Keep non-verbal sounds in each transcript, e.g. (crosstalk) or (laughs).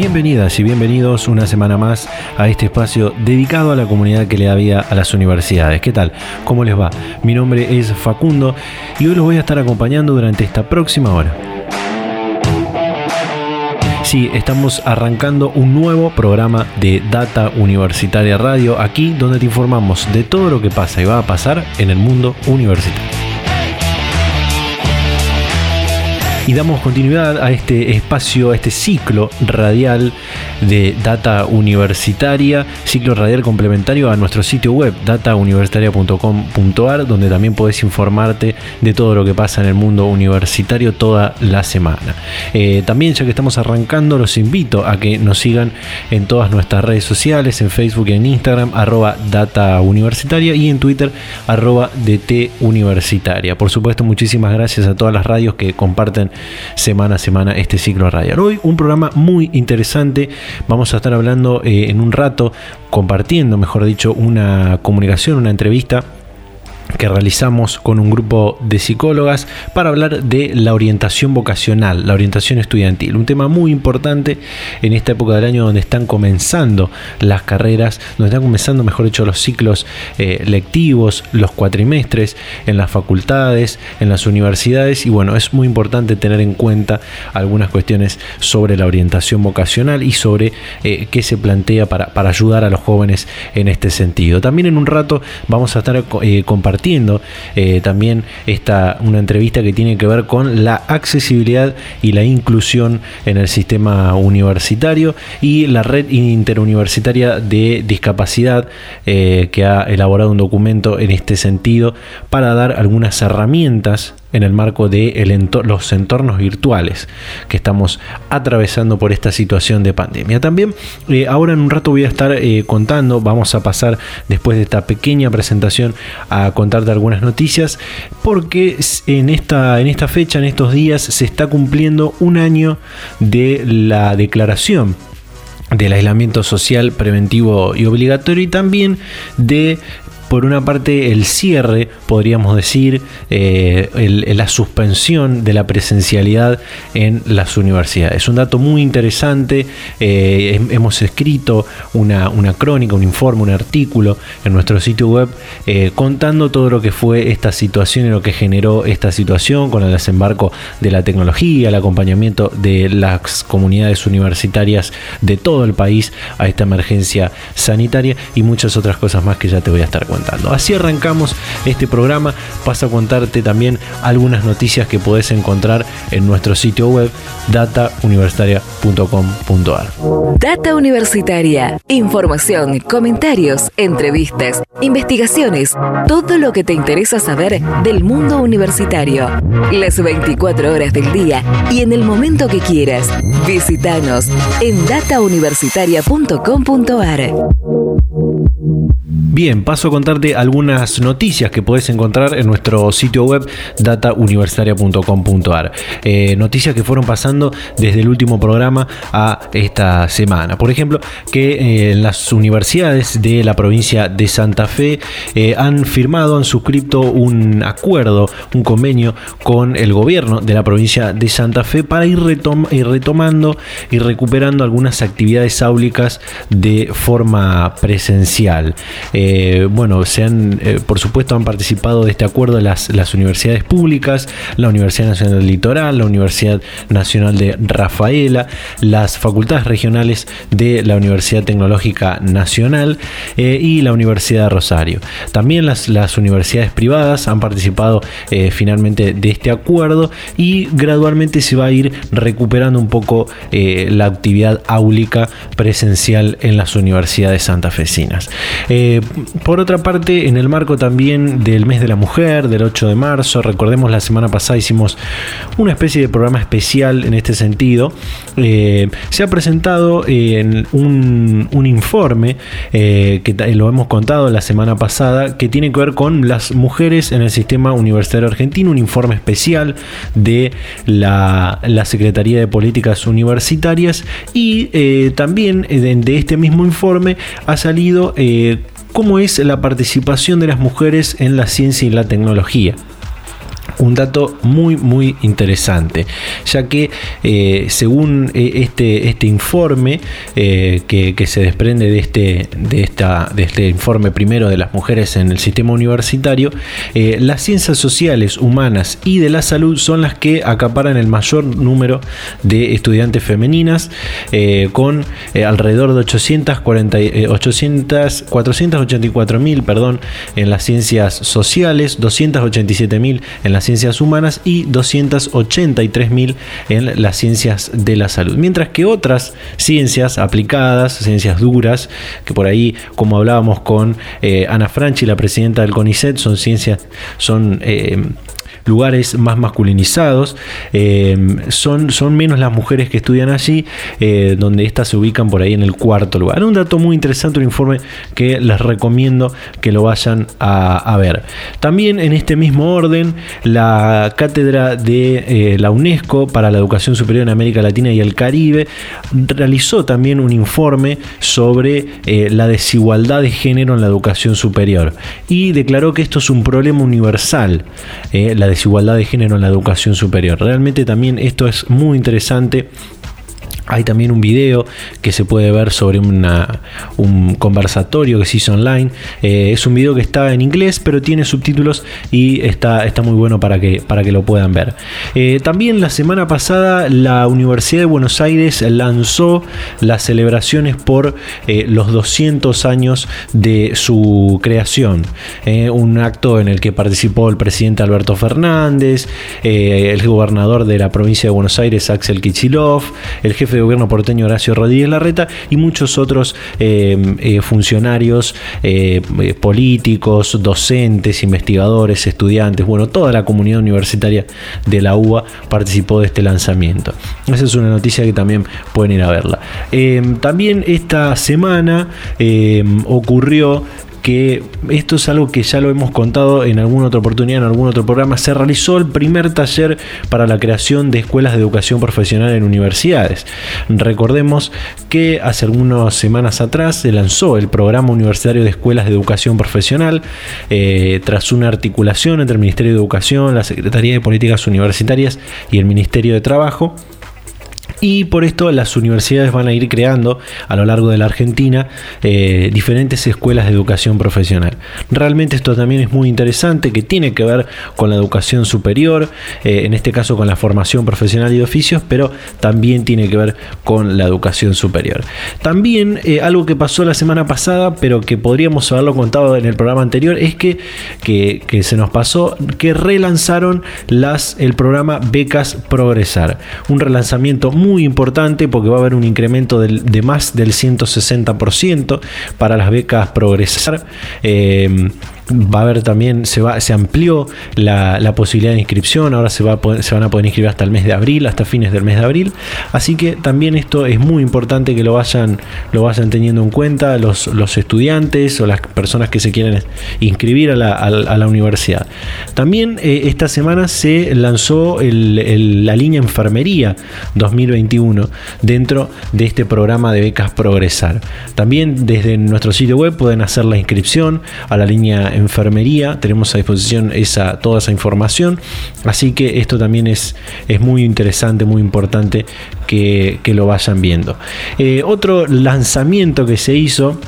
Bienvenidas y bienvenidos una semana más a este espacio dedicado a la comunidad que le da vida a las universidades. ¿Qué tal? ¿Cómo les va? Mi nombre es Facundo y hoy los voy a estar acompañando durante esta próxima hora. Sí, estamos arrancando un nuevo programa de Data Universitaria Radio, aquí donde te informamos de todo lo que pasa y va a pasar en el mundo universitario. Y damos continuidad a este espacio, a este ciclo radial de data universitaria, ciclo radial complementario a nuestro sitio web datauniversitaria.com.ar, donde también podés informarte de todo lo que pasa en el mundo universitario toda la semana. Eh, también, ya que estamos arrancando, los invito a que nos sigan en todas nuestras redes sociales, en Facebook y en Instagram, arroba data universitaria y en Twitter, arroba DT universitaria. Por supuesto, muchísimas gracias a todas las radios que comparten semana a semana este ciclo radial. Hoy un programa muy interesante. Vamos a estar hablando eh, en un rato, compartiendo, mejor dicho, una comunicación, una entrevista que realizamos con un grupo de psicólogas para hablar de la orientación vocacional, la orientación estudiantil, un tema muy importante en esta época del año donde están comenzando las carreras, donde están comenzando, mejor dicho, los ciclos eh, lectivos, los cuatrimestres en las facultades, en las universidades y bueno, es muy importante tener en cuenta algunas cuestiones sobre la orientación vocacional y sobre eh, qué se plantea para, ayudar a los jóvenes en este sentido. También en un rato vamos a estar eh, compartiendo eh, también esta, una entrevista que tiene que ver con la accesibilidad y la inclusión en el sistema universitario y la red interuniversitaria de discapacidad eh, que ha elaborado un documento en este sentido para dar algunas herramientas en el marco de los entornos virtuales que estamos atravesando por esta situación de pandemia. También eh, ahora en un rato voy a estar eh, contando, vamos a pasar después de esta pequeña presentación a contarte algunas noticias, porque en esta, en esta fecha, en estos días, se está cumpliendo un año de la declaración del aislamiento social preventivo y obligatorio y también de por una parte el cierre, podríamos decir, eh, la suspensión de la presencialidad en las universidades. Un dato muy interesante, eh, hemos escrito una, una, crónica, un informe, un artículo en nuestro sitio web eh, contando todo lo que fue esta situación y lo que generó esta situación con el desembarco de la tecnología, el acompañamiento de las comunidades universitarias de todo el país a esta emergencia sanitaria y muchas otras cosas más que ya te voy a estar contando. Así arrancamos este programa. Paso a contarte también algunas noticias que podés encontrar en nuestro sitio web datauniversitaria.com.ar. Data Universitaria. Información, comentarios, entrevistas, investigaciones, todo lo que te interesa saber del mundo universitario. Las 24 horas del día y en el momento que quieras. Visítanos en datauniversitaria.com.ar. Bien, paso a contarte algunas noticias que puedes encontrar en nuestro sitio web datauniversitaria.com.ar. Eh, noticias que fueron pasando desde el último programa a esta semana. Por ejemplo, que eh, las universidades de la provincia de Santa Fe eh, han firmado, han suscrito un acuerdo, un convenio con el gobierno de la provincia de Santa Fe para ir, retomando y recuperando algunas actividades áulicas de forma presencial. Bueno, se han, eh, por supuesto, han participado de este acuerdo las, universidades públicas, la Universidad Nacional del Litoral, la Universidad Nacional de Rafaela, las facultades regionales de la Universidad Tecnológica Nacional eh, y la Universidad de Rosario. También las universidades privadas han participado finalmente de este acuerdo y gradualmente se va a ir recuperando un poco la actividad áulica presencial en las universidades santafesinas. Por otra parte, en el marco también del mes de la mujer, del 8 de marzo, recordemos la semana pasada hicimos una especie de programa especial en este sentido, eh, se ha presentado en un, informe eh, que lo hemos contado la semana pasada, que tiene que ver con las mujeres en el sistema universitario argentino, un informe especial de la, Secretaría de Políticas Universitarias y eh, también de, este mismo informe ha salido cómo es la participación de las mujeres en la ciencia y la tecnología un dato muy muy interesante, ya que eh, según eh, este, este informe eh, que, se desprende de este, de, esta, de este informe primero de las mujeres en el sistema universitario, las ciencias sociales, humanas y de la salud son las que acaparan el mayor número de estudiantes femeninas, con alrededor de 840, 800, 484 mil en las ciencias sociales, 287 mil en las ciencias humanas y 283.000 en las ciencias de la salud. Mientras que otras ciencias aplicadas, ciencias duras, que por ahí, como hablábamos con eh, Ana Franchi, la presidenta del CONICET, son ciencias, son... Eh, lugares más masculinizados, eh, son, son menos las mujeres que estudian allí, eh, donde éstas se ubican por ahí en el cuarto lugar. Un dato muy interesante, un informe que les recomiendo que lo vayan a, ver. También en este mismo orden, la cátedra de eh, la UNESCO para la educación superior en América Latina y el Caribe realizó también un informe sobre la desigualdad de género en la educación superior y declaró que esto es un problema universal, desigualdad de género en la educación superior. Realmente también esto es muy interesante hay también un video que se puede ver sobre un conversatorio que se hizo online. Eh, es un video que está en inglés, pero tiene subtítulos y está, está muy bueno para que, para que lo puedan ver. Eh, también la semana pasada la Universidad de Buenos Aires lanzó las celebraciones por eh, los 200 años de su creación. un acto en el que participó el presidente Alberto Fernández, el gobernador de la provincia de Buenos Aires, Axel Kichilov, el jefe de gobierno porteño Horacio Rodríguez Larreta y muchos otros eh, eh, funcionarios eh, políticos, docentes, investigadores, estudiantes, bueno, toda la comunidad universitaria de la UBA participó de este lanzamiento. Esa es una noticia que también pueden ir a verla. también esta semana ocurrió que esto es algo que ya lo hemos contado en alguna otra oportunidad, en algún otro programa, se realizó el primer taller para la creación de escuelas de educación profesional en universidades. Recordemos que hace algunas semanas atrás se lanzó el programa universitario de escuelas de educación profesional eh, tras una articulación entre el Ministerio de Educación, la Secretaría de Políticas Universitarias y el Ministerio de Trabajo y por esto las universidades van a ir creando a lo largo de la Argentina eh, diferentes escuelas de educación profesional. Realmente esto también es muy interesante, que tiene que ver con la educación superior, eh, en este caso con la formación profesional y de oficios, pero también tiene que ver con la educación superior. También eh, algo que pasó la semana pasada, pero que podríamos haberlo contado en el programa anterior, es que, que, se nos pasó que relanzaron las, el programa Becas Progresar. Un relanzamiento muy muy importante porque va a haber un incremento de más del 160% para las becas Progresar. Eh, va a haber también, se, va, se amplió la, posibilidad de inscripción, ahora se, va se van a poder inscribir hasta el mes de abril, hasta fines del mes de abril, así que también esto es muy importante que lo vayan, lo vayan teniendo en cuenta los, los estudiantes o las personas que se quieren inscribir a la, universidad. También eh, esta semana se lanzó la línea Enfermería 2021 dentro de este programa de becas Progresar. También desde nuestro sitio web pueden hacer la inscripción a la línea enfermería. Tenemos a disposición esa, toda esa información. Así que esto también es, es muy interesante, muy importante que, lo vayan viendo. Eh, otro lanzamiento que se hizo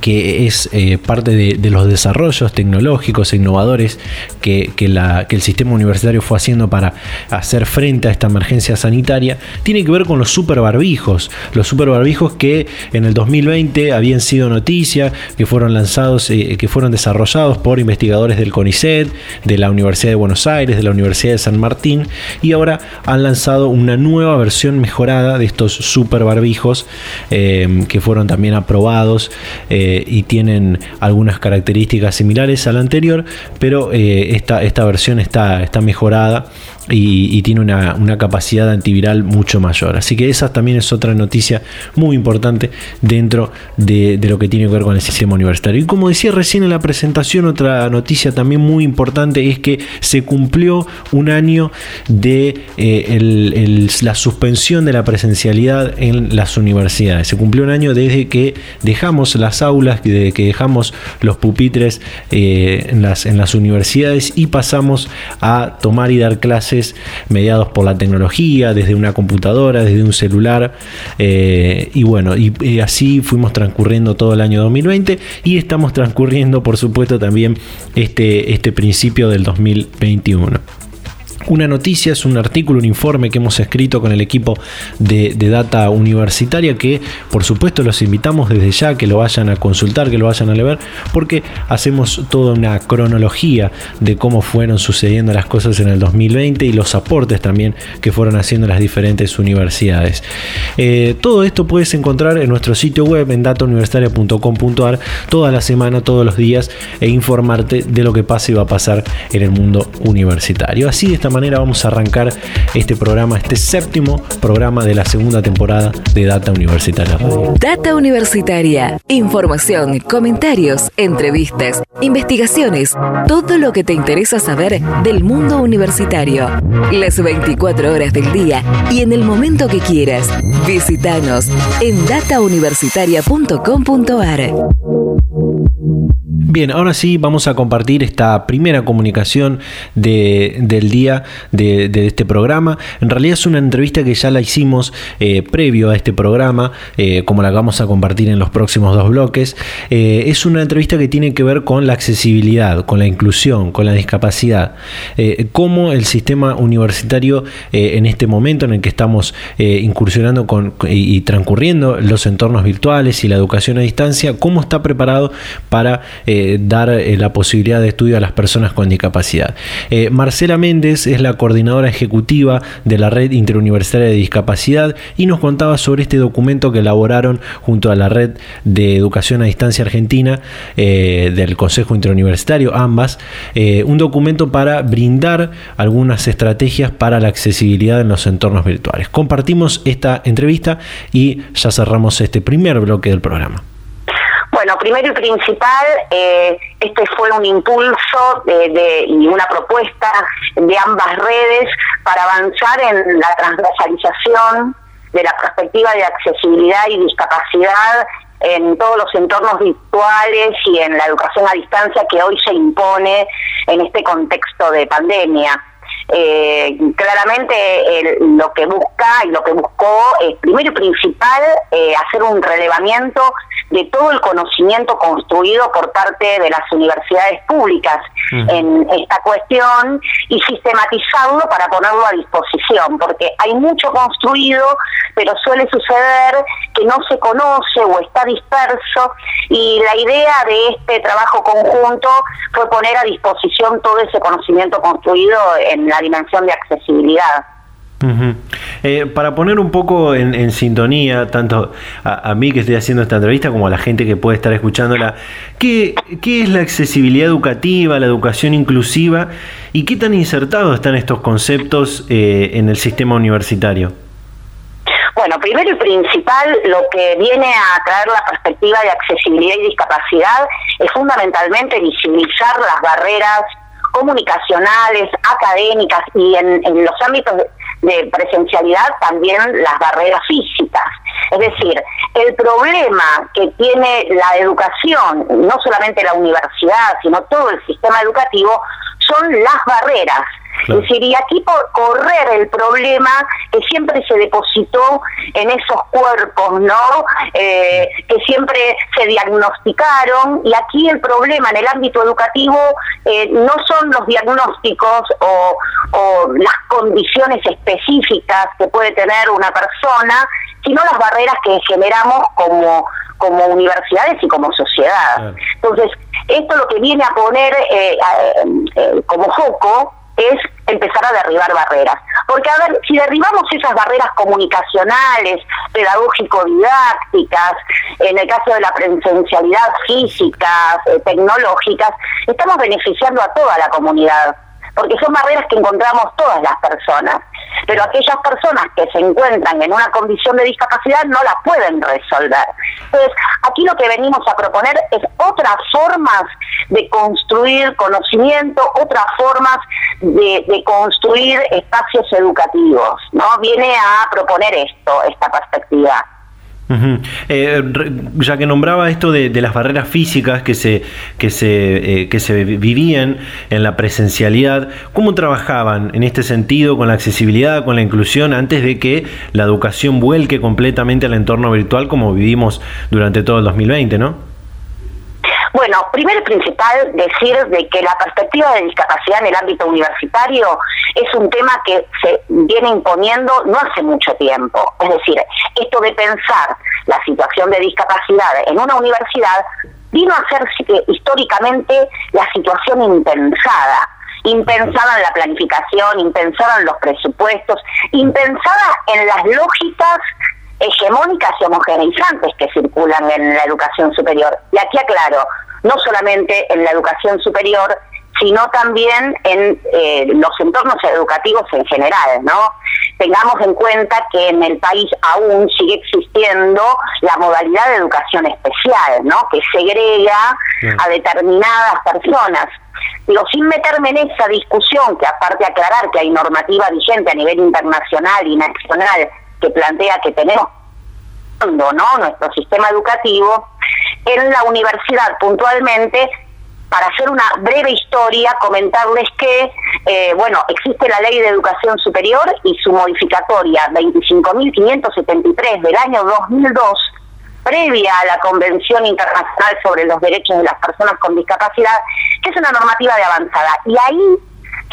que es eh, parte de, los desarrollos tecnológicos e innovadores que, el sistema universitario fue haciendo para hacer frente a esta emergencia sanitaria, tiene que ver con los superbarbijos. Los superbarbijos que en el 2020 habían sido noticia, que fueron lanzados, eh, que fueron desarrollados por investigadores del CONICET, de la Universidad de Buenos Aires, de la Universidad de San Martín, y ahora han lanzado una nueva versión mejorada de estos superbarbijos eh, que fueron también aprobados. Y tienen algunas características similares a la anterior, pero esta, esta versión está, está mejorada y, tiene una, capacidad antiviral mucho mayor. Así que esa también es otra noticia muy importante dentro de, lo que tiene que ver con el sistema universitario. Y como decía recién en la presentación, otra noticia también muy importante es que se cumplió un año de eh, la suspensión de la presencialidad en las universidades. Se cumplió un año desde que dejamos las aulas, desde que dejamos los pupitres eh, en, las, en las universidades y pasamos a tomar y dar clases mediados por la tecnología, desde una computadora, desde un celular. Eh, y bueno, y, así fuimos transcurriendo todo el año 2020 y estamos transcurriendo, por supuesto, también este, este principio del 2021 una noticia, es un artículo, un informe que hemos escrito con el equipo de, Data Universitaria que por supuesto los invitamos desde ya que lo vayan a consultar, que lo vayan a leer, porque hacemos toda una cronología de cómo fueron sucediendo las cosas en el 2020 y los aportes también que fueron haciendo las diferentes universidades. Eh, todo esto puedes encontrar en nuestro sitio web en datauniversitaria.com.ar toda la semana, todos los días e informarte de lo que pasa y va a pasar en el mundo universitario. Así de esta manera vamos a arrancar este programa, este séptimo programa de la segunda temporada de Data Universitaria Radio. Data Universitaria. Información, comentarios, entrevistas, investigaciones, todo lo que te interesa saber del mundo universitario. Las 24 horas del día y en el momento que quieras. Visítanos en datauniversitaria.com.ar. Bien, ahora sí vamos a compartir esta primera comunicación del día de, este programa. En realidad es una entrevista que ya la hicimos eh, previo a este programa, eh, como la vamos a compartir en los próximos dos bloques. Eh, es una entrevista que tiene que ver con la accesibilidad, con la inclusión, con la discapacidad. cómo el sistema universitario en este momento en el que estamos incursionando con, y, transcurriendo los entornos virtuales y la educación a distancia, cómo está preparado para dar eh, la posibilidad de estudio a las personas con discapacidad. Eh, Marcela Méndez es la coordinadora ejecutiva de la Red Interuniversitaria de Discapacidad y nos contaba sobre este documento que elaboraron junto a la Red de Educación a Distancia Argentina del Consejo Interuniversitario, ambas, un documento para brindar algunas estrategias para la accesibilidad en los entornos virtuales. Compartimos esta entrevista y ya cerramos este primer bloque del programa. Bueno, primero y principal, eh, este fue un impulso de, y una propuesta de ambas redes para avanzar en la transversalización de la perspectiva de accesibilidad y discapacidad en todos los entornos virtuales y en la educación a distancia que hoy se impone en este contexto de pandemia. Eh, claramente lo que busca y lo que buscó es primero y principal eh, hacer un relevamiento de todo el conocimiento construido por parte de las universidades públicas en esta cuestión y sistematizarlo para ponerlo a disposición, porque hay mucho construido, pero suele suceder que no se conoce o está disperso y la idea de este trabajo conjunto fue poner a disposición todo ese conocimiento construido en la dimensión de accesibilidad. Eh, para poner un poco en, sintonía, tanto a, mí que estoy haciendo esta entrevista como a la gente que puede estar escuchándola, ¿qué, es la accesibilidad educativa, la educación inclusiva y qué tan insertados están estos conceptos eh, en el sistema universitario? Bueno, primero y principal, lo que viene a traer la perspectiva de accesibilidad y discapacidad es fundamentalmente visibilizar las barreras comunicacionales, académicas y en los ámbitos de presencialidad también las barreras físicas. Es decir, el problema que tiene la educación, no solamente la universidad, sino todo el sistema educativo, son las barreras es decir, y aquí por correr el problema que siempre se depositó en esos cuerpos, ¿no? Eh, que siempre se diagnosticaron, y aquí el problema en el ámbito educativo eh, no son los diagnósticos o, las condiciones específicas que puede tener una persona, sino las barreras que generamos como, como universidades y como sociedad. Entonces, esto lo que viene a poner eh, como foco es empezar a derribar barreras. Porque, a ver, si derribamos esas barreras comunicacionales, pedagógico-didácticas, en el caso de la presencialidad física, eh, tecnológicas, estamos beneficiando a toda la comunidad porque son barreras que encontramos todas las personas, pero aquellas personas que se encuentran en una condición de discapacidad no las pueden resolver. Entonces, aquí lo que venimos a proponer es otras formas de construir conocimiento, otras formas de, de construir espacios educativos, ¿no? Viene a proponer esto, esta perspectiva. Eh, ya que nombraba esto de, las barreras físicas que se, que, se, eh, que se vivían en la presencialidad, ¿cómo trabajaban en este sentido con la accesibilidad, con la inclusión, antes de que la educación vuelque completamente al entorno virtual como vivimos durante todo el 2020, ¿no? Bueno, primero y principal decir de que la perspectiva de discapacidad en el ámbito universitario es un tema que se viene imponiendo no hace mucho tiempo. Es decir, esto de pensar la situación de discapacidad en una universidad vino a ser históricamente la situación impensada impensada en la planificación, impensada en los presupuestos, impensada en las lógicas hegemónicas y homogeneizantes que circulan en la educación superior. Y aquí aclaro, no solamente en la educación superior, sino también en eh, los entornos educativos en general, ¿no? Tengamos en cuenta que en el país aún sigue existiendo la modalidad de educación especial, ¿no? Que segrega a determinadas personas. Digo, sin meterme en esa discusión, que aparte de aclarar que hay normativa vigente a nivel internacional y nacional que plantea que tenemos ¿no? nuestro sistema educativo, en la universidad puntualmente para hacer una breve historia, comentarles que, eh, bueno, existe la Ley de Educación Superior y su modificatoria 25.573 del año 2002, previa a la Convención Internacional sobre los Derechos de las Personas con Discapacidad, que es una normativa de avanzada. Y ahí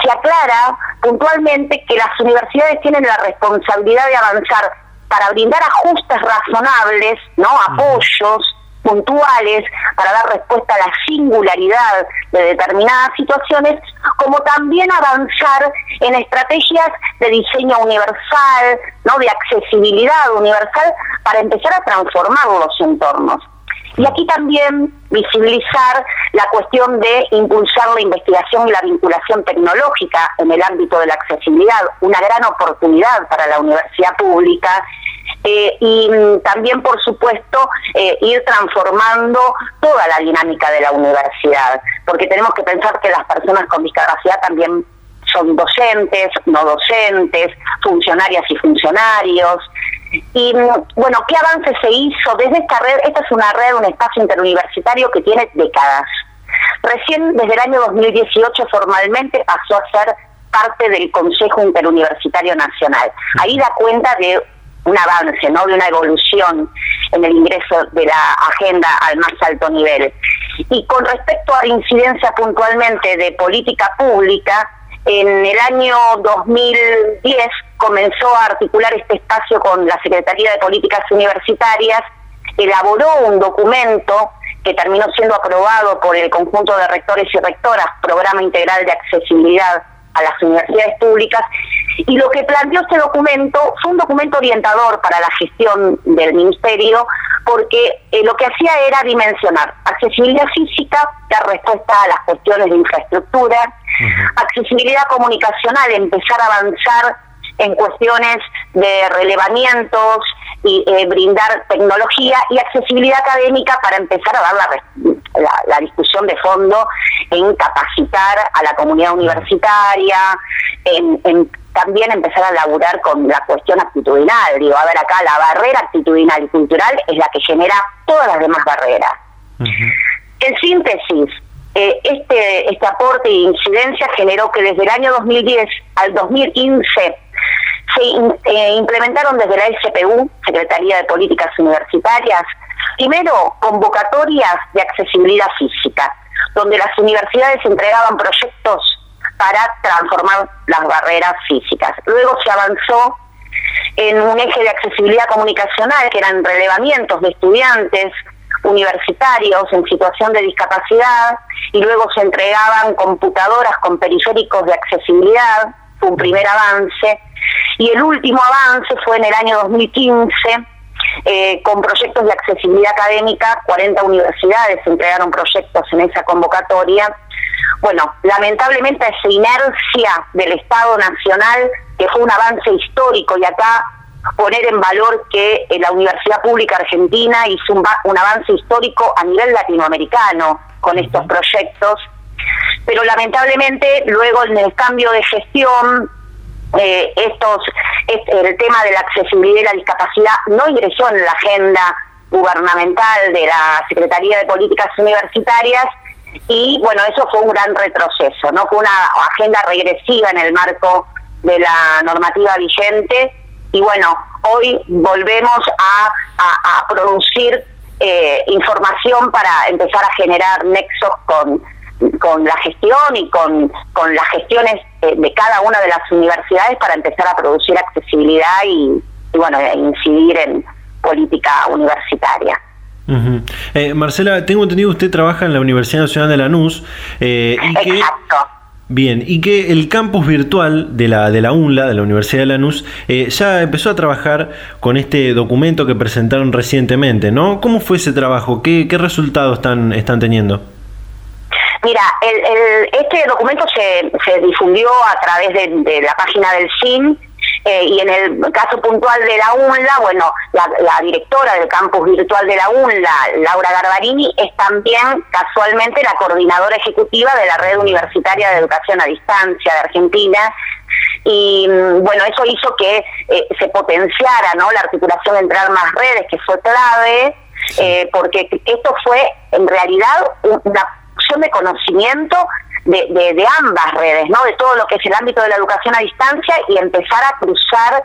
se aclara puntualmente que las universidades tienen la responsabilidad de avanzar para brindar ajustes razonables, ¿no? apoyos puntuales para dar respuesta a la singularidad de determinadas situaciones, como también avanzar en estrategias de diseño universal, ¿no? de accesibilidad universal para empezar a transformar los entornos. Y aquí también visibilizar la cuestión de impulsar la investigación y la vinculación tecnológica en el ámbito de la accesibilidad, una gran oportunidad para la universidad pública eh, y también, por supuesto, eh, ir transformando toda la dinámica de la universidad, porque tenemos que pensar que las personas con discapacidad también son docentes, no docentes, funcionarias y funcionarios. Y bueno, ¿qué avance se hizo desde esta red? Esta es una red, un espacio interuniversitario que tiene décadas. Recién desde el año 2018 formalmente pasó a ser parte del Consejo Interuniversitario Nacional. Ahí da cuenta de un avance, ¿no? De una evolución en el ingreso de la agenda al más alto nivel. Y con respecto a la incidencia puntualmente de política pública, en el año 2010 comenzó a articular este espacio con la Secretaría de Políticas Universitarias, elaboró un documento que terminó siendo aprobado por el conjunto de rectores y rectoras, Programa Integral de Accesibilidad a las Universidades Públicas, y lo que planteó este documento fue un documento orientador para la gestión del Ministerio, porque eh, lo que hacía era dimensionar accesibilidad física, dar respuesta a las cuestiones de infraestructura, accesibilidad comunicacional, empezar a avanzar en cuestiones de relevamientos y eh, brindar tecnología y accesibilidad académica para empezar a dar la, la, discusión de fondo en capacitar a la comunidad universitaria, en, en también empezar a laburar con la cuestión actitudinal. Digo, a ver, acá la barrera actitudinal y cultural es la que genera todas las demás barreras. En síntesis, eh, este, este aporte e incidencia generó que desde el año 2010 al 2015 se eh, implementaron desde la SPU, Secretaría de Políticas Universitarias, primero convocatorias de accesibilidad física, donde las universidades entregaban proyectos para transformar las barreras físicas. Luego se avanzó en un eje de accesibilidad comunicacional, que eran relevamientos de estudiantes universitarios en situación de discapacidad y luego se entregaban computadoras con periféricos de accesibilidad, un primer avance. Y el último avance fue en el año 2015 eh, con proyectos de accesibilidad académica, 40 universidades entregaron proyectos en esa convocatoria. Bueno, lamentablemente esa inercia del Estado Nacional, que fue un avance histórico, y acá poner en valor que eh, la Universidad Pública Argentina hizo un, un avance histórico a nivel latinoamericano con estos proyectos, pero lamentablemente luego en el cambio de gestión eh, estos el tema de la accesibilidad y la discapacidad no ingresó en la agenda gubernamental de la Secretaría de Políticas Universitarias y bueno, eso fue un gran retroceso, ¿no? Fue una agenda regresiva en el marco de la normativa vigente y bueno, hoy volvemos a, a, producir eh, información para empezar a generar nexos con con la gestión y con, con las gestiones eh, de cada una de las universidades para empezar a producir accesibilidad y, bueno, incidir en política universitaria. Eh, Marcela, tengo entendido que usted trabaja en la Universidad Nacional de Lanús. Eh, y Exacto. Bien, y que el campus virtual de la, de la UNLA, de la Universidad de Lanús, eh, ya empezó a trabajar con este documento que presentaron recientemente, ¿no? ¿Cómo fue ese trabajo? ¿Qué, qué resultados están, están teniendo? Mira, el, este documento se, se, difundió a través de, la página del CIN eh, y en el caso puntual de la UNLA, bueno, la, directora del campus virtual de la UNLA, Laura Garbarini, es también casualmente la coordinadora ejecutiva de la Red Universitaria de Educación a Distancia de Argentina. Y mm, bueno, eso hizo que eh, se potenciara ¿no? la articulación entre ambas redes, que fue clave, eh, porque esto fue en realidad una de conocimiento de, de, ambas redes, ¿no? De todo lo que es el ámbito de la educación a distancia y empezar a cruzar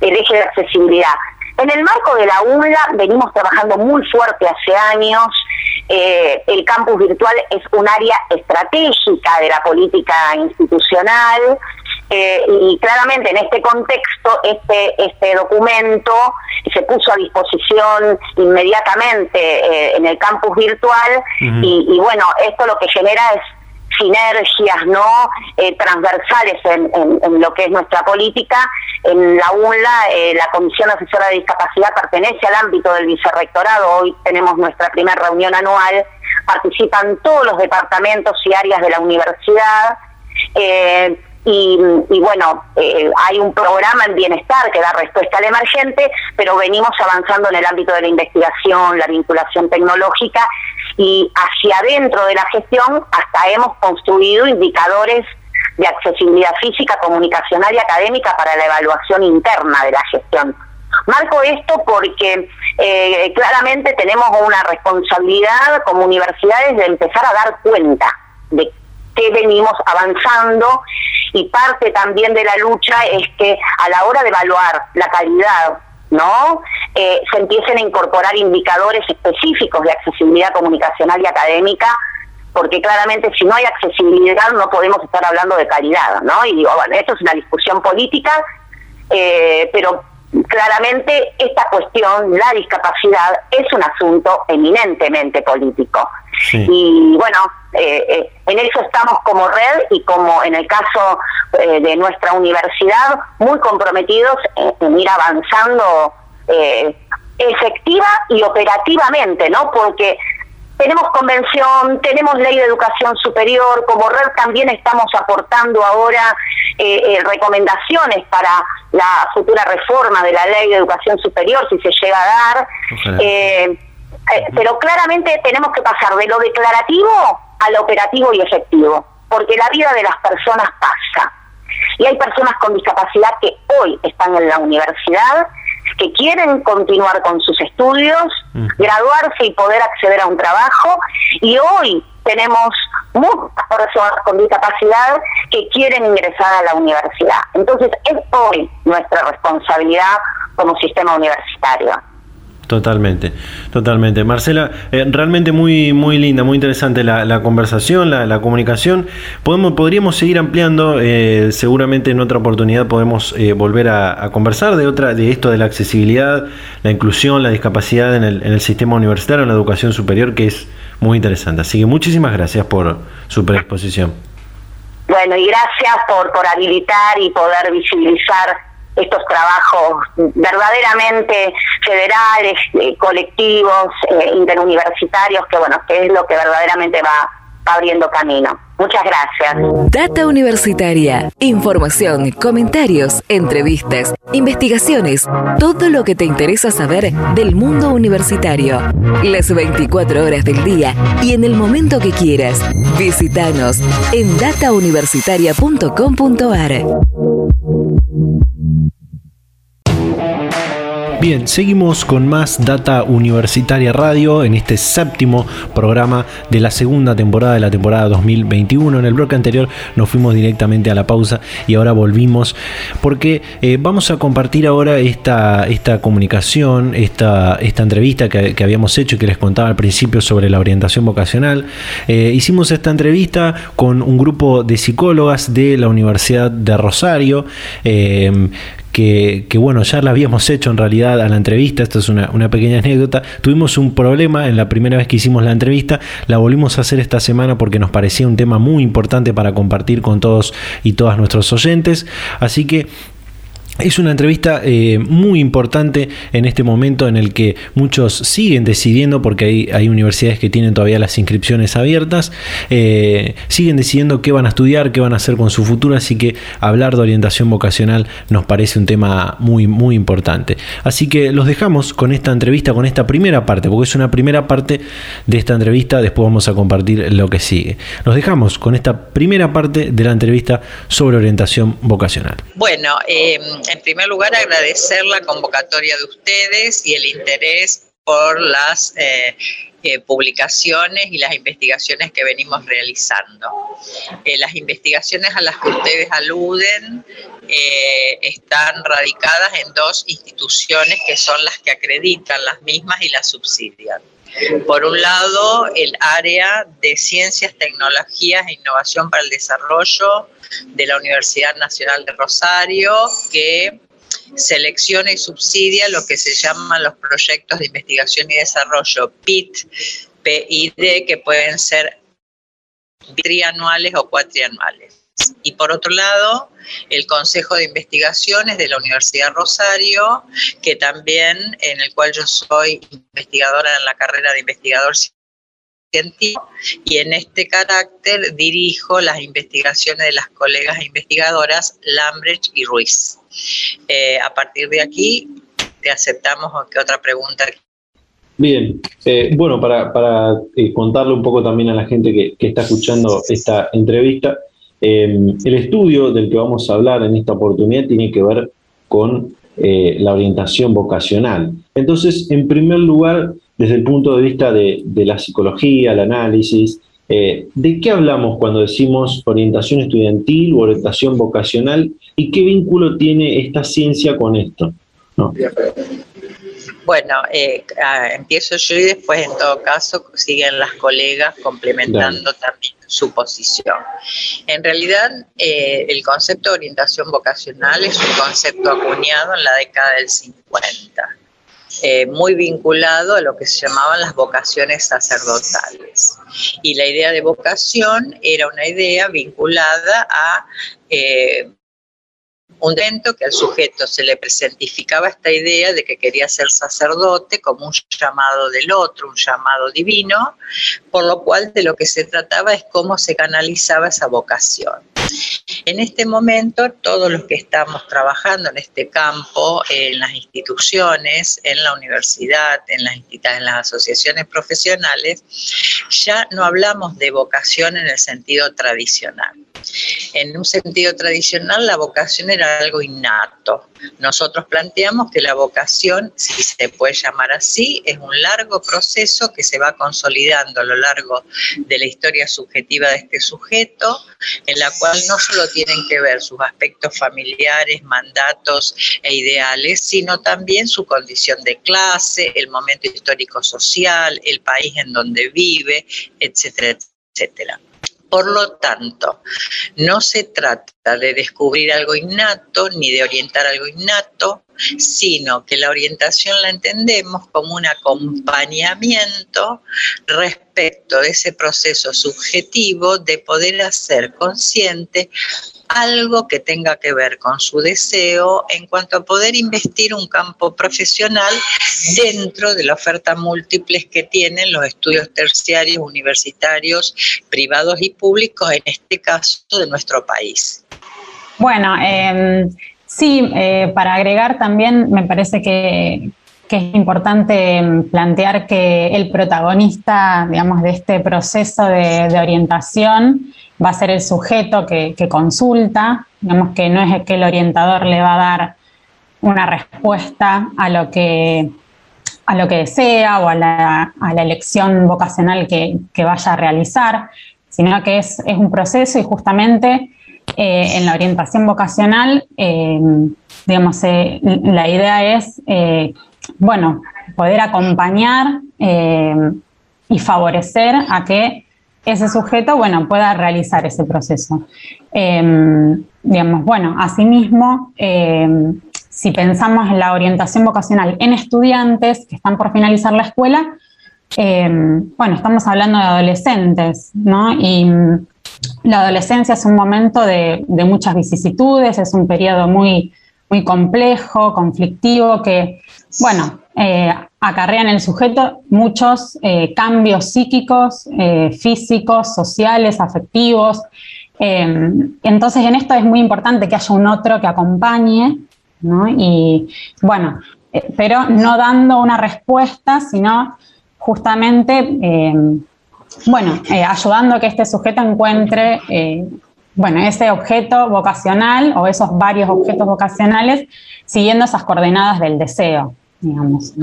el eje de accesibilidad. En el marco de la UNLA venimos trabajando muy fuerte hace años. Eh, el campus virtual es un área estratégica de la política institucional. Eh, y claramente en este contexto, este, este documento se puso a disposición inmediatamente eh, en el campus virtual y, bueno, esto lo que genera es sinergias no eh, transversales en, lo que es nuestra política. En la UNLA, la Comisión Asesora de Discapacidad pertenece al ámbito del vicerrectorado. Hoy tenemos nuestra primera reunión anual. Participan todos los departamentos y áreas de la universidad. Eh, y, bueno, eh, hay un programa en bienestar que da respuesta al emergente, pero venimos avanzando en el ámbito de la investigación, la vinculación tecnológica y hacia adentro de la gestión hasta hemos construido indicadores de accesibilidad física, comunicacional y académica para la evaluación interna de la gestión. Marco esto porque eh, claramente tenemos una responsabilidad como universidades de empezar a dar cuenta de que venimos avanzando y parte también de la lucha es que a la hora de evaluar la calidad ¿no? Eh, se empiecen a incorporar indicadores específicos de accesibilidad comunicacional y académica, porque claramente si no hay accesibilidad no podemos estar hablando de calidad, ¿no? Y digo, bueno, esto es una discusión política, eh, pero claramente esta cuestión, la discapacidad, es un asunto eminentemente político. Y bueno, eh, eh, en eso estamos como red y como en el caso eh, de nuestra universidad, muy comprometidos en, ir avanzando efectiva y operativamente, ¿no? Porque tenemos convención, tenemos ley de educación superior, como red también estamos aportando ahora recomendaciones para la futura reforma de la ley de educación superior, si se llega a dar. Eh, pero claramente tenemos que pasar de lo declarativo a lo operativo y efectivo, porque la vida de las personas pasa. Y hay personas con discapacidad que hoy están en la universidad, que quieren continuar con sus estudios, graduarse y poder acceder a un trabajo, y hoy tenemos muchas personas con discapacidad que quieren ingresar a la universidad. Entonces es hoy nuestra responsabilidad como sistema universitario. Totalmente, totalmente. Marcela, eh, realmente muy, muy linda, muy interesante la, conversación, la, comunicación. Podemos, podríamos seguir ampliando, eh, seguramente en otra oportunidad podemos eh, volver a, conversar de otra, de esto de la accesibilidad, la inclusión, la discapacidad en el, en el sistema universitario, en la educación superior, que es muy interesante. Así que muchísimas gracias por su predisposición. Bueno, y gracias por, por habilitar y poder visibilizar estos trabajos verdaderamente federales, eh, colectivos, eh, interuniversitarios, que bueno, que es lo que verdaderamente va, abriendo camino. Muchas gracias. Data Universitaria. Información, comentarios, entrevistas, investigaciones, todo lo que te interesa saber del mundo universitario. Las 24 horas del día y en el momento que quieras. Visítanos en datauniversitaria.com.ar. Bien, seguimos con más Data Universitaria Radio en este séptimo programa de la segunda temporada de la temporada 2021. En el bloque anterior nos fuimos directamente a la pausa y ahora volvimos porque eh, vamos a compartir ahora esta, esta comunicación, esta, esta entrevista que, habíamos hecho y que les contaba al principio sobre la orientación vocacional. Eh, hicimos esta entrevista con un grupo de psicólogas de la Universidad de Rosario. Eh, que, bueno, ya la habíamos hecho en realidad a la entrevista, esto es una, pequeña anécdota, tuvimos un problema en la primera vez que hicimos la entrevista, la volvimos a hacer esta semana porque nos parecía un tema muy importante para compartir con todos y todas nuestros oyentes, así que es una entrevista eh, muy importante en este momento en el que muchos siguen decidiendo, porque hay, universidades que tienen todavía las inscripciones abiertas, eh, siguen decidiendo qué van a estudiar, qué van a hacer con su futuro, así que hablar de orientación vocacional nos parece un tema muy, muy importante. Así que los dejamos con esta entrevista, con esta primera parte, porque es una primera parte de esta entrevista, después vamos a compartir lo que sigue. Los dejamos con esta primera parte de la entrevista sobre orientación vocacional. Bueno, eh en primer lugar, agradecer la convocatoria de ustedes y el interés por las eh, eh, publicaciones y las investigaciones que venimos realizando. Eh, las investigaciones a las que ustedes aluden están radicadas en dos instituciones que son las que acreditan las mismas y las subsidian. Por un lado, el área de Ciencias, Tecnologías e Innovación para el Desarrollo de la Universidad Nacional de Rosario, que selecciona y subsidia lo que se llaman los proyectos de investigación y desarrollo PIT, PID, que pueden ser trianuales o cuatrianuales. Y por otro lado, el Consejo de Investigaciones de la Universidad Rosario, que también, en el cual yo soy investigadora en la carrera de investigador científico, y en este carácter dirijo las investigaciones de las colegas investigadoras Lambrecht y Ruiz. Eh, a partir de aquí, te aceptamos qué otra pregunta Bien, eh, bueno, para, eh, contarle un poco también a la gente que, que está escuchando esta entrevista, Em, el estudio del que vamos a hablar en esta oportunidad tiene que ver con eh, la orientación vocacional. Entonces, en primer lugar, desde el punto de vista de, la psicología, el análisis, eh, ¿de qué hablamos cuando decimos orientación estudiantil o orientación vocacional y qué vínculo tiene esta ciencia con esto? Bueno, eh, ah, empiezo yo y después en todo caso siguen las colegas complementando también su posición. En realidad, eh, el concepto de orientación vocacional es un concepto acuñado en la década del 50, eh, muy vinculado a lo que se llamaban las vocaciones sacerdotales. Y la idea de vocación era una idea vinculada a eh, un evento que al sujeto se le presentificaba esta idea de que quería ser sacerdote como un llamado del otro, un llamado divino, por lo cual de lo que se trataba es cómo se canalizaba esa vocación. En este momento, todos los que estamos trabajando en este campo, en las instituciones, en la universidad, en las, en las asociaciones profesionales, ya no hablamos de vocación en el sentido tradicional. En un sentido tradicional, la vocación era algo innato. Nosotros planteamos que la vocación, si se puede llamar así, es un largo proceso que se va consolidando a lo largo de la historia subjetiva de este sujeto, en la cual no solo tienen que ver sus aspectos familiares, mandatos e ideales, sino también su condición de clase, el momento histórico social, el país en donde vive, etcétera, etcétera. Por lo tanto, no se trata de descubrir algo innato ni de orientar algo innato, sino que la orientación la entendemos como un acompañamiento respecto de ese proceso subjetivo de poder hacer consciente algo que tenga que ver con su deseo en cuanto a poder investir un campo profesional dentro de la oferta múltiples que tienen los estudios terciarios, universitarios, privados y públicos, en este caso de nuestro país. Bueno, em, sí, eh, para agregar también me parece que, es importante plantear que el protagonista, digamos, de este proceso de, orientación va a ser el sujeto que, consulta, digamos que no es que el orientador le va a dar una respuesta a lo que desea o a la, elección vocacional que, vaya a realizar, sino que es, un proceso y justamente eh, en la orientación vocacional, eh, digamos, eh, la idea es, bueno, poder acompañar y favorecer a que ese sujeto, bueno, pueda realizar ese proceso. Em, digamos, bueno, asimismo, em, si pensamos en la orientación vocacional en estudiantes que están por finalizar la escuela, em, bueno, estamos hablando de adolescentes, ¿no? La adolescencia es un momento de, muchas vicisitudes, es un periodo muy, muy complejo, conflictivo, que, bueno, eh, acarrea en el sujeto muchos eh, cambios psíquicos, eh, físicos, sociales, afectivos. Em, entonces en esto es muy importante que haya un otro que acompañe, ¿no? Y bueno, pero no dando una respuesta, sino justamente, bueno, ayudando a que este sujeto encuentre, bueno, ese objeto vocacional o esos varios objetos vocacionales siguiendo esas coordenadas del deseo digamos.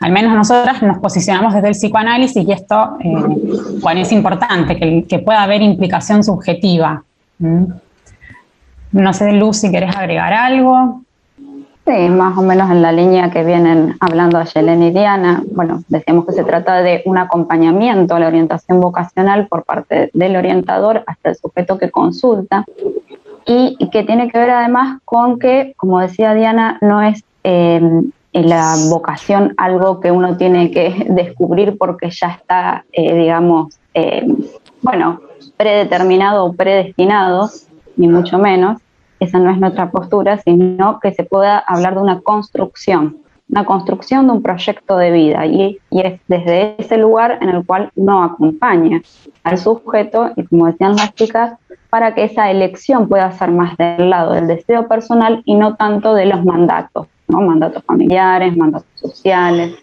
Al menos nosotras nos posicionamos desde el psicoanálisis y esto, eh, bueno, es importante, que, que, pueda haber implicación subjetiva. No sé, Luz, si querés agregar algo. Sí, más o menos en la línea que vienen hablando Yelena y Diana. Bueno, decíamos que se trata de un acompañamiento a la orientación vocacional por parte del orientador hasta el sujeto que consulta y que tiene que ver además con que, como decía Diana, no es eh, la vocación algo que uno tiene que (laughs) descubrir porque ya está, eh, digamos, eh, bueno, predeterminado o predestinado, ni mucho menos. Esa no es nuestra postura, sino que se pueda hablar de una construcción, una construcción de un proyecto de vida. Y, es desde ese lugar en el cual uno acompaña al sujeto, y como decían las chicas, para que esa elección pueda ser más del lado del deseo personal y no tanto de los mandatos Mandatos familiares, mandatos sociales.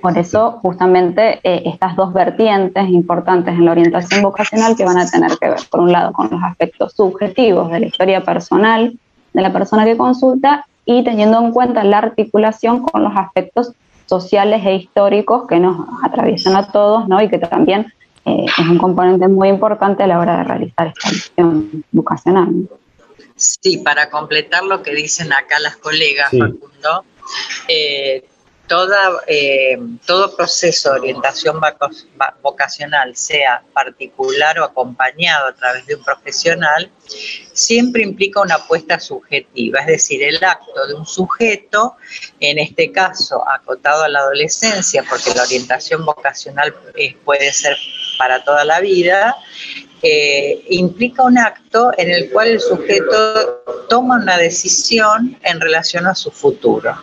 Por eso, justamente, eh, estas dos vertientes importantes en la orientación vocacional que van a tener que ver, por un lado, con los aspectos subjetivos de la historia personal de la persona que consulta y teniendo en cuenta la articulación con los aspectos sociales e históricos que nos atraviesan a todos, ¿no? Y que también eh, es un componente muy importante a la hora de realizar esta misión vocacional. Sí, para completar lo que dicen acá las colegas, Facundo, eh, eh, todo proceso de orientación vocacional, sea particular o acompañado a través de un profesional, siempre implica una apuesta subjetiva, es decir, el acto de un sujeto, en este caso acotado a la adolescencia, porque la orientación vocacional puede ser para toda la vida, eh, implica un acto en el cual el sujeto toma una decisión en relación a su futuro.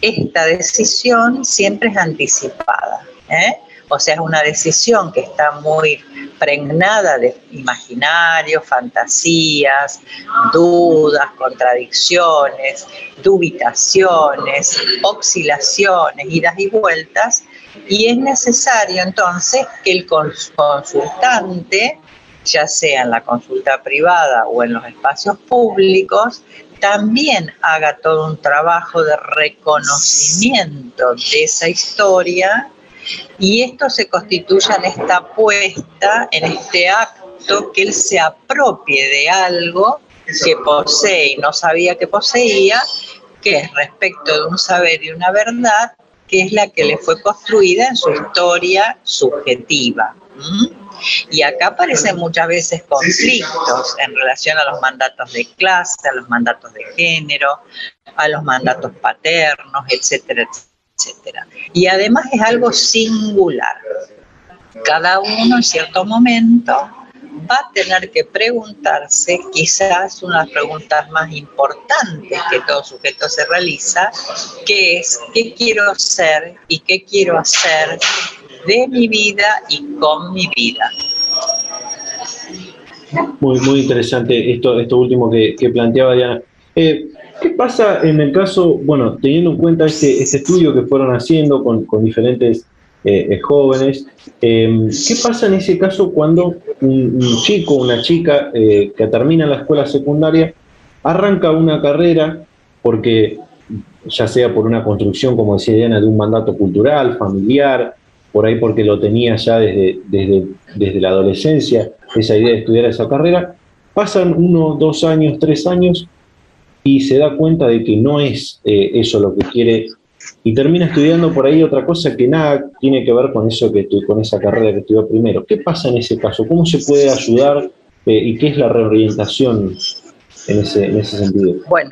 Esta decisión siempre es anticipada, ¿eh? o sea, es una decisión que está muy pregnada de imaginarios, fantasías, dudas, contradicciones, dubitaciones, oscilaciones, idas y vueltas, y es necesario entonces que el consultante ya sea en la consulta privada o en los espacios públicos, también haga todo un trabajo de reconocimiento de esa historia y esto se constituye en esta apuesta, en este acto que él se apropie de algo que posee y no sabía que poseía, que es respecto de un saber y una verdad, que es la que le fue construida en su historia subjetiva. Y acá aparecen muchas veces conflictos en relación a los mandatos de clase, a los mandatos de género, a los mandatos paternos, etcétera, etcétera. Y además es algo singular. Cada uno en cierto momento va a tener que preguntarse quizás una de las preguntas más importantes que todo sujeto se realiza, que es ¿qué quiero ser y qué quiero hacer de mi vida y con mi vida? Muy, muy interesante esto, último que, planteaba Diana. Eh, ¿Qué pasa en el caso, bueno, teniendo en cuenta este, este estudio que fueron haciendo con, con diferentes eh, eh, jóvenes. Em, ¿Qué pasa en ese caso cuando un, chico o una chica que termina la escuela secundaria arranca una carrera porque, ya sea por una construcción, como decía Diana, de un mandato cultural, familiar, por ahí porque lo tenía ya desde, desde, desde la adolescencia, esa idea de estudiar esa carrera, pasan uno, dos años, tres años y se da cuenta de que no es eso lo que quiere y termina estudiando por ahí otra cosa que nada tiene que ver con eso que con esa carrera que estudió primero. ¿Qué pasa en ese caso? ¿Cómo se puede ayudar eh, y qué es la reorientación en ese, en ese sentido? Bueno,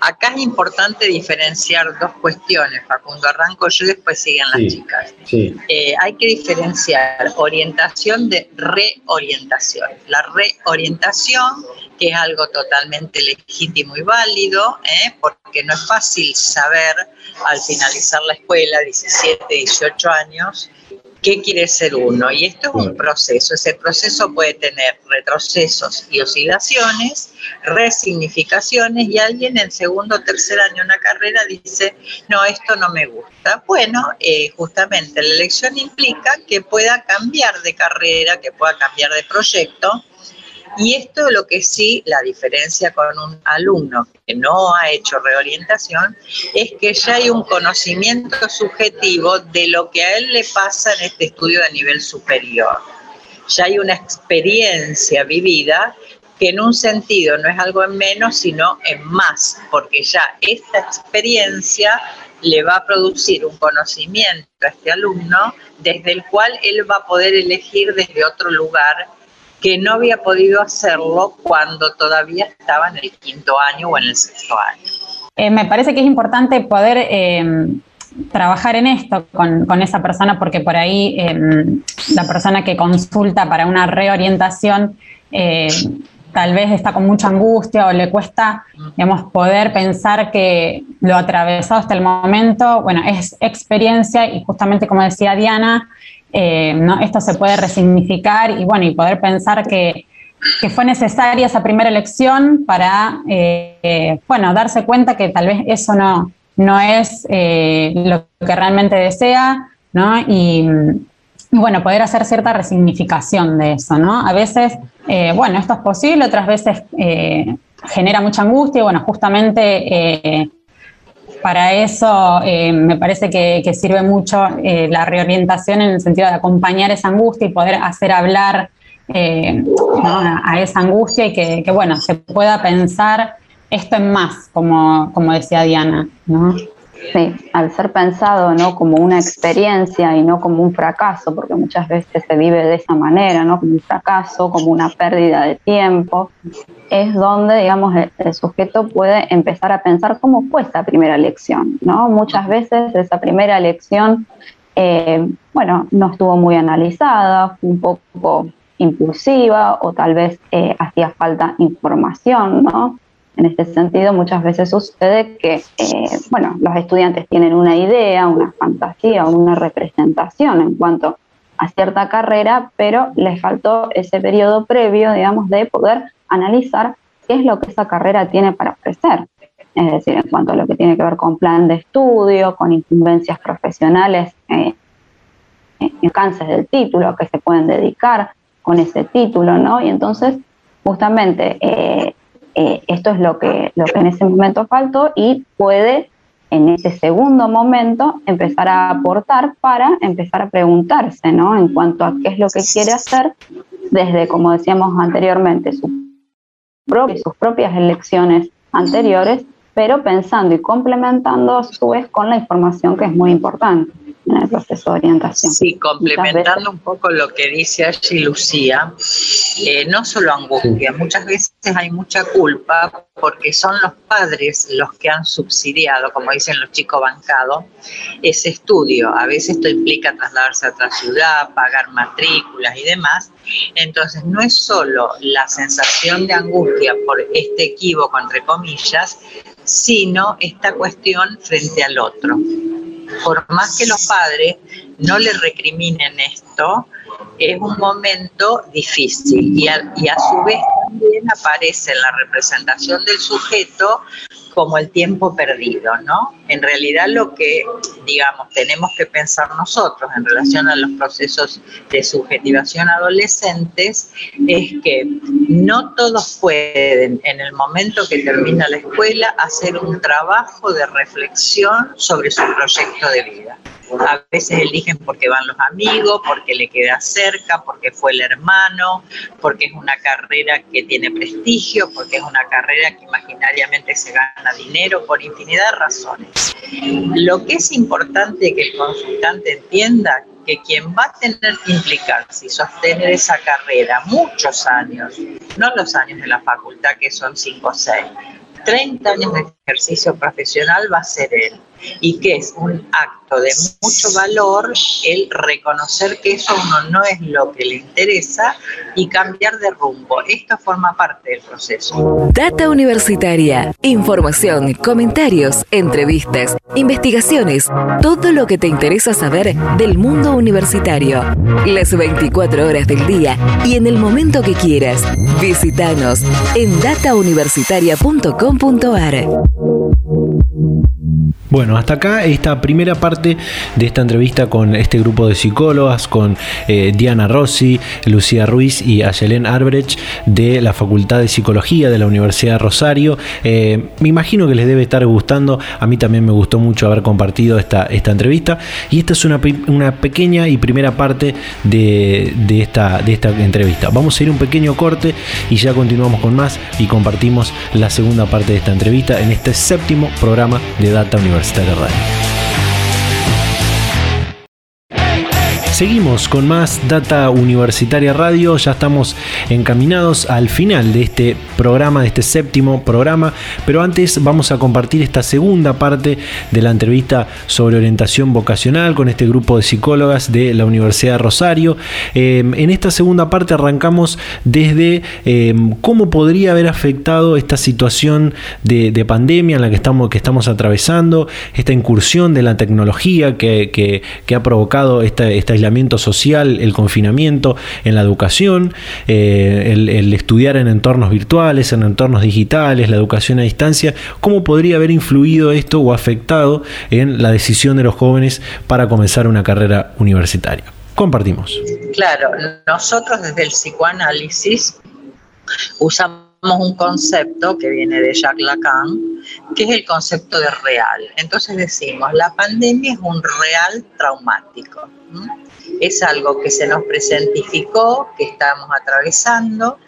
acá es importante diferenciar dos cuestiones, Facundo. Arranco yo y después siguen las chicas. Eh, hay que diferenciar orientación de reorientación. La reorientación, que es algo totalmente legítimo y válido, ¿eh? porque no es fácil saber al finalizar la escuela, 17, 18 años, qué quiere ser uno. Y esto es un proceso. Ese proceso puede tener retrocesos y oscilaciones, resignificaciones, y alguien en segundo o tercer año de una carrera dice, no, esto no me gusta. Bueno, eh, justamente la elección implica que pueda cambiar de carrera, que pueda cambiar de proyecto, y esto lo que sí, la diferencia con un alumno que no ha hecho reorientación, es que ya hay un conocimiento subjetivo de lo que a él le pasa en este estudio de nivel superior. Ya hay una experiencia vivida que en un sentido no es algo en menos, sino en más, porque ya esta experiencia le va a producir un conocimiento a este alumno desde el cual él va a poder elegir desde otro lugar que no había podido hacerlo cuando todavía estaba en el quinto año o en el sexto año. Eh, me parece que es importante poder eh, trabajar en esto con, esa persona porque por ahí eh, la persona que consulta para una reorientación tal vez está con mucha angustia o le cuesta, digamos, poder pensar que lo atravesado hasta el momento, bueno, es experiencia y justamente como decía Diana, eh, ¿no? esto se puede resignificar y bueno, y poder pensar que, fue necesaria esa primera elección para, eh, bueno, darse cuenta que tal vez eso no, no es eh, lo que realmente desea, ¿no? Y, bueno, poder hacer cierta resignificación de eso, ¿no? A veces, bueno, esto es posible, otras veces genera mucha angustia y bueno, justamente para eso eh, me parece que, sirve mucho eh, la reorientación en el sentido de acompañar esa angustia y poder hacer hablar eh, a, esa angustia y que, bueno, se pueda pensar esto en más, como, como decía Diana. ¿no? Sí, al ser pensado ¿no? como una experiencia y no como un fracaso, porque muchas veces se vive de esa manera, ¿no? como un fracaso, como una pérdida de tiempo, es donde digamos, el, sujeto puede empezar a pensar cómo fue esa primera lección. ¿no? Muchas veces esa primera lección eh, bueno, no estuvo muy analizada, fue un poco impulsiva o tal vez eh, hacía falta información, ¿no? En este sentido, muchas veces sucede que, eh, bueno, los estudiantes tienen una idea, una fantasía, una representación en cuanto a cierta carrera, pero les faltó ese periodo previo, digamos, de poder analizar qué es lo que esa carrera tiene para ofrecer. Es decir, en cuanto a lo que tiene que ver con plan de estudio, con incumbencias profesionales, eh, alcances del título que se pueden dedicar con ese título, ¿no? Y entonces, justamente, eh, eh, esto es lo que, en ese momento faltó y puede en ese segundo momento empezar a aportar para empezar a preguntarse, ¿no? En cuanto a qué es lo que quiere hacer desde, como decíamos anteriormente, sus propias elecciones anteriores, pero pensando y complementando a su vez con la información que es muy importante en el proceso de orientación. Sí, complementando un poco lo que dice allí Lucía, eh, no solo angustia, muchas veces hay mucha culpa porque son los padres los que han subsidiado, como dicen los chicos bancados, ese estudio. A veces esto implica trasladarse a otra ciudad, pagar matrículas y demás. Entonces, no es solo la sensación de angustia por este equívoco, entre comillas, sino esta cuestión frente al otro por más que los padres no le recriminen esto, es un momento difícil y a, y a su vez también aparece la representación del sujeto como el tiempo perdido, ¿no? En realidad lo que, digamos, tenemos que pensar nosotros en relación a los procesos de subjetivación adolescentes es que no todos pueden, en el momento que termina la escuela, hacer un trabajo de reflexión sobre su proyecto de vida. A veces eligen porque van los amigos, porque le queda cerca, porque fue el hermano, porque es una carrera que tiene prestigio, porque es una carrera que imaginariamente se gana dinero, por infinidad de razones. Lo que es importante que el consultante entienda que quien va a tener que implicarse y sostener esa carrera muchos años, no los años de la facultad que son 5 o 6, 30 años de ejercicio profesional va a ser él y que es un acto de mucho valor el reconocer que eso a uno no es lo que le interesa y cambiar de rumbo. Esto forma parte del proceso. Data Universitaria. Información, comentarios, entrevistas, investigaciones, todo lo que te interesa saber del mundo universitario. Las 24 horas del día y en el momento que quieras. Visítanos en datauniversitaria.com.ar. Bueno, hasta acá esta primera parte de esta entrevista con este grupo de psicólogas, con eh, Diana Rossi, Lucía Ruiz y Ayelen Arbrecht de la Facultad de Psicología de la Universidad de Rosario. Eh, me imagino que les debe estar gustando, a mí también me gustó mucho haber compartido esta, esta entrevista y esta es una, una pequeña y primera parte de, de, esta, de esta entrevista. Vamos a ir un pequeño corte y ya continuamos con más y compartimos la segunda parte de esta entrevista en este séptimo programa de Data Universitaria. Universitaria Radio. Seguimos con más Data Universitaria Radio, ya estamos encaminados al final de este programa, de este séptimo programa, pero antes vamos a compartir esta segunda parte de la entrevista sobre orientación vocacional con este grupo de psicólogas de la Universidad de Rosario. Eh, en esta segunda parte arrancamos desde eh, cómo podría haber afectado esta situación de, pandemia en la que estamos, que estamos atravesando, esta incursión de la tecnología que, ha provocado esta, esta social, el confinamiento en la educación, eh, el, estudiar en entornos virtuales, en entornos digitales, la educación a distancia, ¿cómo podría haber influido esto o afectado en la decisión de los jóvenes para comenzar una carrera universitaria? Compartimos. Claro, nosotros desde el psicoanálisis usamos un concepto que viene de Jacques Lacan, que es el concepto de real. Entonces decimos, la pandemia es un real traumático es algo que se nos presentificó, que estamos atravesando,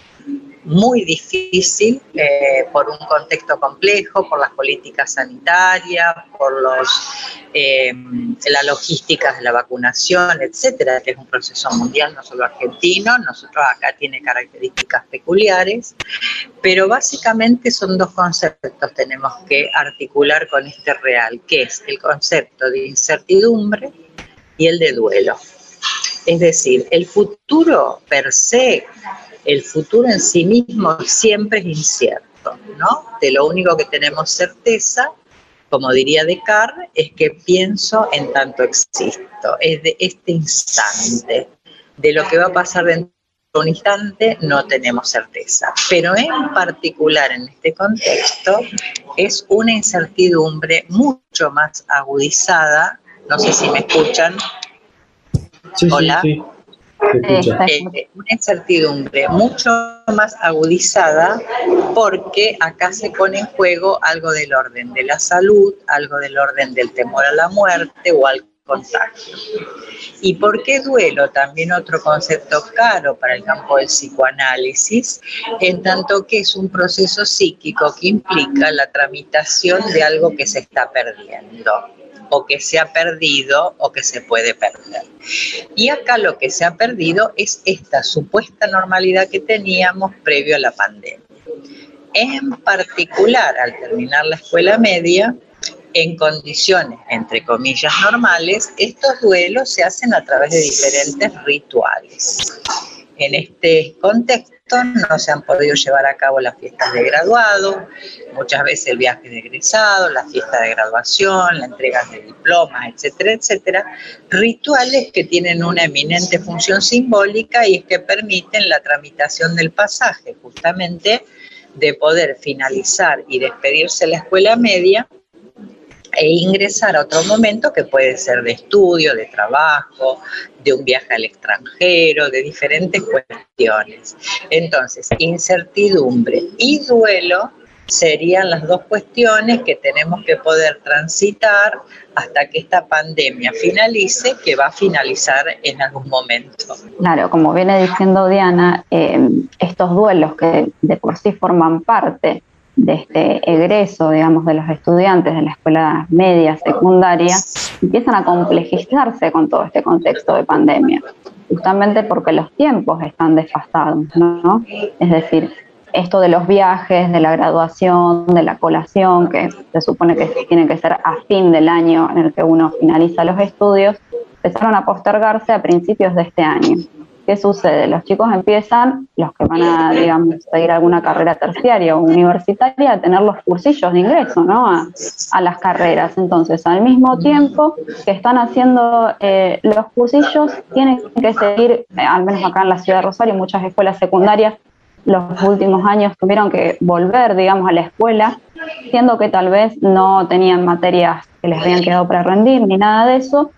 muy difícil eh, por un contexto complejo, por las políticas sanitarias, por los, eh, la logística de la vacunación, etcétera, que es un proceso mundial, no solo argentino, nosotros acá tiene características peculiares, pero básicamente son dos conceptos tenemos que articular con este real, que es el concepto de incertidumbre y el de duelo. Es decir, el futuro per se, el futuro en sí mismo siempre es incierto, ¿no? De lo único que tenemos certeza, como diría Descartes, es que pienso en tanto existo, es de este instante. De lo que va a pasar dentro de un instante no tenemos certeza, pero en particular en este contexto es una incertidumbre mucho más agudizada, no sé si me escuchan, Hola. Sí, eh, una incertidumbre mucho más agudizada porque acá se pone en juego algo del orden de la salud, algo del orden del temor a la muerte o algo contagio. ¿Y por qué duelo? También otro concepto caro para el campo del psicoanálisis, en tanto que es un proceso psíquico que implica la tramitación de algo que se está perdiendo o que se ha perdido o que se puede perder. Y acá lo que se ha perdido es esta supuesta normalidad que teníamos previo a la pandemia. En particular, al terminar la escuela media, en condiciones, entre comillas, normales, estos duelos se hacen a través de diferentes rituales. En este contexto no se han podido llevar a cabo las fiestas de graduado, muchas veces el viaje de egresado, la fiesta de graduación, la entrega de diplomas, etcétera, etcétera, rituales que tienen una eminente función simbólica y es que permiten la tramitación del pasaje, justamente de poder finalizar y despedirse la escuela media e ingresar a otro momento que puede ser de estudio, de trabajo, de un viaje al extranjero, de diferentes cuestiones. Entonces, incertidumbre y duelo serían las dos cuestiones que tenemos que poder transitar hasta que esta pandemia finalice, que va a finalizar en algún momento. Claro, como viene diciendo Diana, eh, estos duelos que de por sí forman parte de este egreso, digamos, de los estudiantes de la escuela media, secundaria, empiezan a complejizarse con todo este contexto de pandemia, justamente porque los tiempos están desfasados, ¿no? Es decir, esto de los viajes, de la graduación, de la colación, que se supone que tiene que ser a fin del año en el que uno finaliza los estudios, empezaron a postergarse a principios de este año. ¿Qué sucede? Los chicos empiezan, los que van a, digamos, seguir alguna carrera terciaria o universitaria, a tener los cursillos de ingreso, ¿no? A, las carreras. Entonces, al mismo tiempo que están haciendo eh, los cursillos, tienen que seguir, eh, al menos acá en la ciudad de Rosario, muchas escuelas secundarias los últimos años tuvieron que volver, digamos, a la escuela, siendo que tal vez no tenían materias que les habían quedado para rendir ni nada de eso.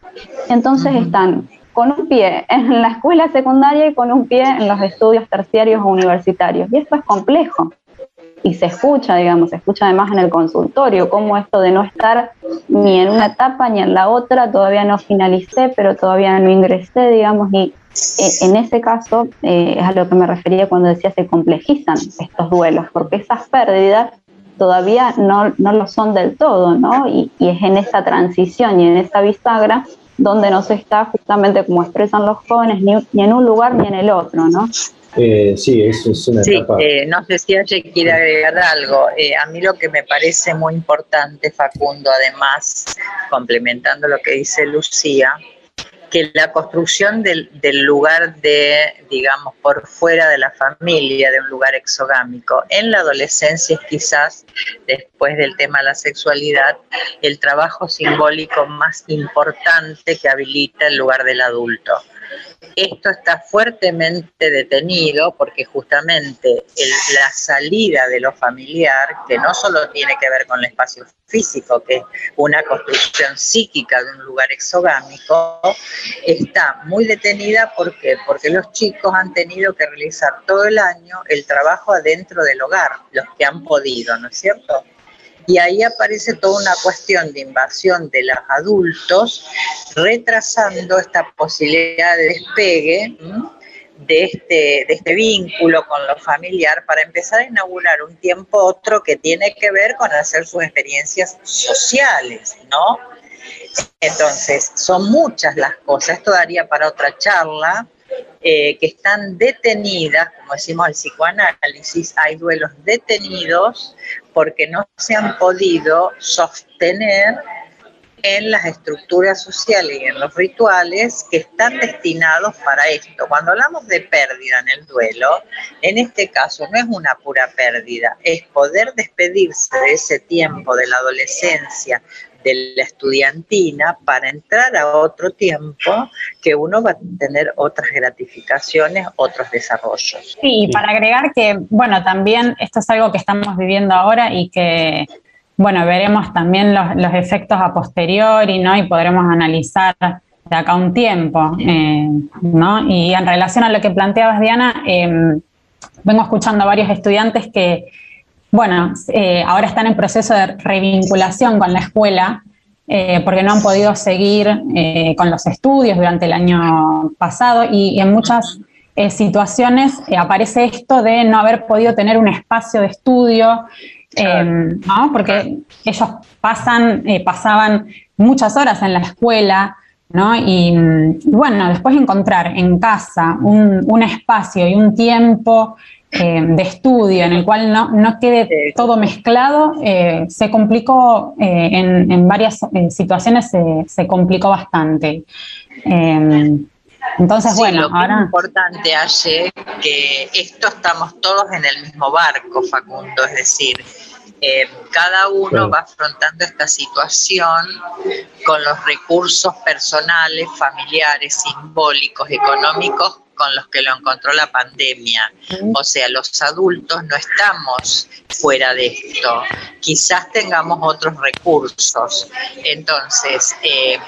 Entonces están con un pie en la escuela secundaria y con un pie en los estudios terciarios o universitarios. Y esto es complejo. Y se escucha, digamos, se escucha además en el consultorio, como esto de no estar ni en una etapa ni en la otra, todavía no finalicé, pero todavía no ingresé, digamos, y eh, en ese caso eh, es a lo que me refería cuando decía se complejizan estos duelos, porque esas pérdidas todavía no, no lo son del todo, ¿no? Y, y es en esa transición y en esa bisagra donde no se está justamente como expresan los jóvenes ni, en un lugar ni en el otro, ¿no? Eh, sí, eso es una sí, eh, no sé si alguien quiere agregar algo. Eh, a mí lo que me parece muy importante, Facundo, además, complementando lo que dice Lucía, que la construcción del, lugar de, digamos, por fuera de la familia, de un lugar exogámico, en la adolescencia es quizás, después del tema de la sexualidad, el trabajo simbólico más importante que habilita el lugar del adulto. Esto está fuertemente detenido porque justamente la salida de lo familiar, que no solo tiene que ver con el espacio físico, que es una construcción psíquica de un lugar exogámico, está muy detenida porque porque los chicos han tenido que realizar todo el año el trabajo adentro del hogar, los que han podido, ¿no es cierto? Y ahí aparece toda una cuestión de invasión de los adultos, retrasando esta posibilidad de despegue de este, de este vínculo con lo familiar para empezar a inaugurar un tiempo otro que tiene que ver con hacer sus experiencias sociales, ¿no? Entonces, son muchas las cosas, esto daría para otra charla, eh, que están detenidas, como decimos el psicoanálisis, hay duelos detenidos porque no se han podido sostener en las estructuras sociales y en los rituales que están destinados para esto. Cuando hablamos de pérdida en el duelo, en este caso no es una pura pérdida, es poder despedirse de ese tiempo de la adolescencia, de la estudiantina para entrar a otro tiempo que uno va a tener otras gratificaciones, otros desarrollos. Sí, y para agregar que, bueno, también esto es algo que estamos viviendo ahora y que, bueno, veremos también los, efectos a posteriori, ¿no? Y podremos analizar de acá un tiempo, eh, ¿no? Y en relación a lo que planteabas, Diana, em, vengo escuchando a varios estudiantes que bueno, eh, ahora están en proceso de revinculación con la escuela porque no han podido seguir con los estudios durante el año pasado y, en muchas situaciones aparece esto de no haber podido tener un espacio de estudio, ¿no? porque ellos pasan, pasaban muchas horas en la escuela, ¿no? Y, bueno, después encontrar en casa un, espacio y un tiempo eh, de estudio en el cual no, quede todo mezclado, eh, se complicó eh, en, varias situaciones, se, complicó bastante. entonces, bueno, ahora... Es importante, Aye, que esto estamos todos en el mismo barco, Facundo, es decir, eh, cada uno va afrontando esta situación con los recursos personales, familiares, simbólicos, económicos con los que lo encontró la pandemia. O sea, los adultos no estamos fuera de esto. Quizás tengamos otros recursos. Entonces, eh,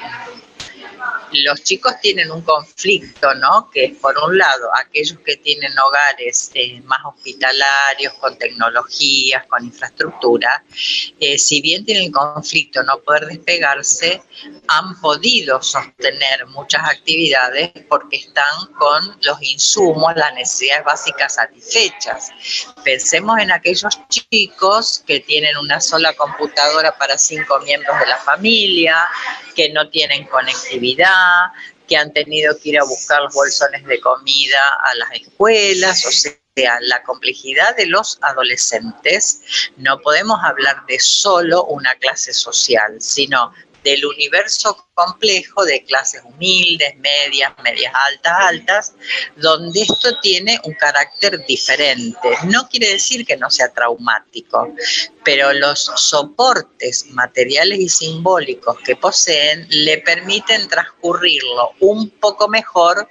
los chicos tienen un conflicto, ¿no? Que es por un lado aquellos que tienen hogares eh, más hospitalarios, con tecnologías, con infraestructura, eh, si bien tienen conflicto no poder despegarse, han podido sostener muchas actividades porque están con los insumos, las necesidades básicas satisfechas. Pensemos en aquellos chicos que tienen una sola computadora para cinco miembros de la familia, que no tienen conectividad, que han tenido que ir a buscar los bolsones de comida a las escuelas, o sea, la complejidad de los adolescentes, no podemos hablar de solo una clase social, sino del universo complejo de clases humildes, medias, medias altas, altas, donde esto tiene un carácter diferente. No quiere decir que no sea traumático, pero los soportes materiales y simbólicos que poseen le permiten transcurrirlo un poco mejor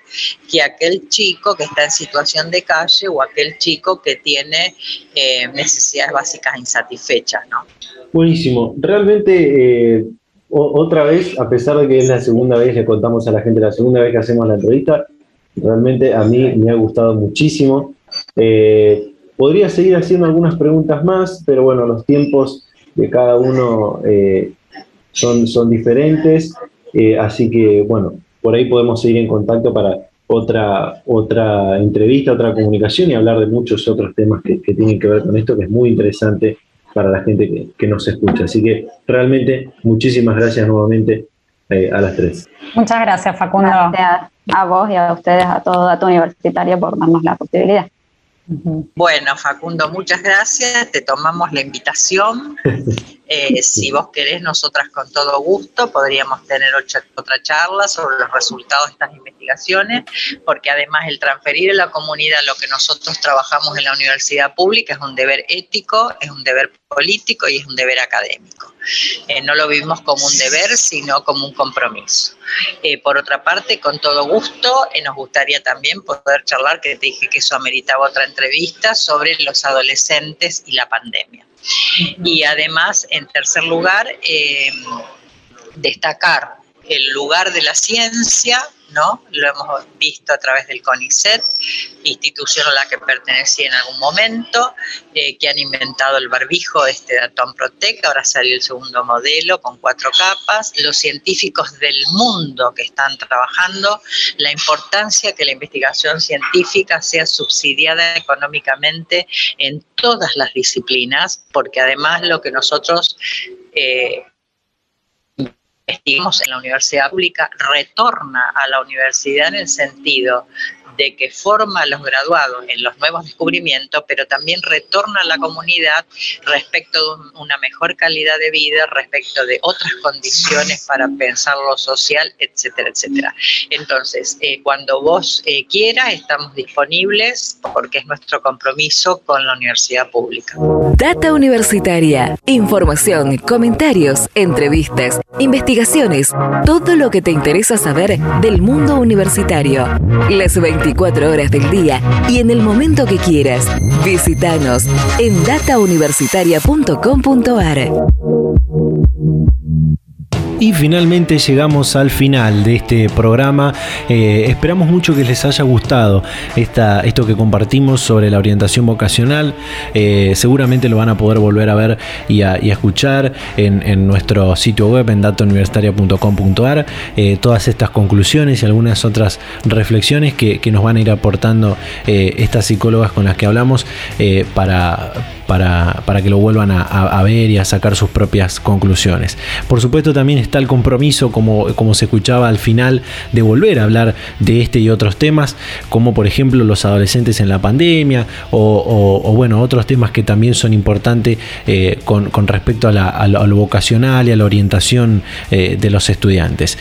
que aquel chico que está en situación de calle o aquel chico que tiene eh, necesidades básicas insatisfechas. ¿no? Buenísimo. Realmente... Eh otra vez, a pesar de que es la segunda vez, le contamos a la gente la segunda vez que hacemos la entrevista, realmente a mí me ha gustado muchísimo. Eh, podría seguir haciendo algunas preguntas más, pero bueno, los tiempos de cada uno eh, son, son diferentes, eh, así que bueno, por ahí podemos seguir en contacto para otra, otra entrevista, otra comunicación y hablar de muchos otros temas que, que tienen que ver con esto, que es muy interesante para la gente que, nos escucha. Así que realmente muchísimas gracias nuevamente eh, a las tres. Muchas gracias, Facundo. Gracias a vos y a ustedes, a todo a tu universitario por darnos la posibilidad. Bueno, Facundo, muchas gracias. Te tomamos la invitación. (laughs) Eh, si vos querés, nosotras con todo gusto podríamos tener otra charla sobre los resultados de estas investigaciones, porque además el transferir a la comunidad lo que nosotros trabajamos en la universidad pública es un deber ético, es un deber político y es un deber académico. Eh, no lo vivimos como un deber, sino como un compromiso. Eh, por otra parte, con todo gusto, nos gustaría también poder charlar, que te dije que eso ameritaba otra entrevista, sobre los adolescentes y la pandemia. Y además, en tercer lugar, destacar el lugar de la ciencia ¿no? Lo hemos visto a través del CONICET, institución a la que pertenecí en algún momento, eh, que han inventado el barbijo este de Atom Protect, ahora salió el segundo modelo con cuatro capas, los científicos del mundo que están trabajando, la importancia que la investigación científica sea subsidiada económicamente en todas las disciplinas, porque además lo que nosotros eh, investigamos en la universidad pública retorna a la universidad en el sentido de que forma a los graduados en los nuevos descubrimientos, pero también retorna a la comunidad respecto de una mejor calidad de vida, respecto de otras condiciones para pensar lo social, etcétera, etcétera. Entonces, eh, cuando vos eh, quieras, estamos disponibles porque es nuestro compromiso con la universidad pública. Data Universitaria. Información, comentarios, entrevistas, investigaciones, todo lo que te interesa saber del mundo universitario. Las 24 horas del día y en el momento que quieras. Visítanos en datauniversitaria.com.ar. Y finalmente llegamos al final de este programa. Eh, esperamos mucho que les haya gustado esta, esto que compartimos sobre la orientación vocacional. Eh, seguramente lo van a poder volver a ver y a, escuchar en, nuestro sitio web en datauniversitaria.com.ar. Eh, todas estas conclusiones y algunas otras reflexiones que, nos van a ir aportando estas psicólogas con las que hablamos para para, que lo vuelvan a, ver y a sacar sus propias conclusiones. Por supuesto también está el compromiso, como, como se escuchaba al final, de volver a hablar de este y otros temas, como por ejemplo los adolescentes en la pandemia o, bueno, otros temas que también son importantes eh, con, respecto a, lo vocacional y a la orientación eh, de los estudiantes.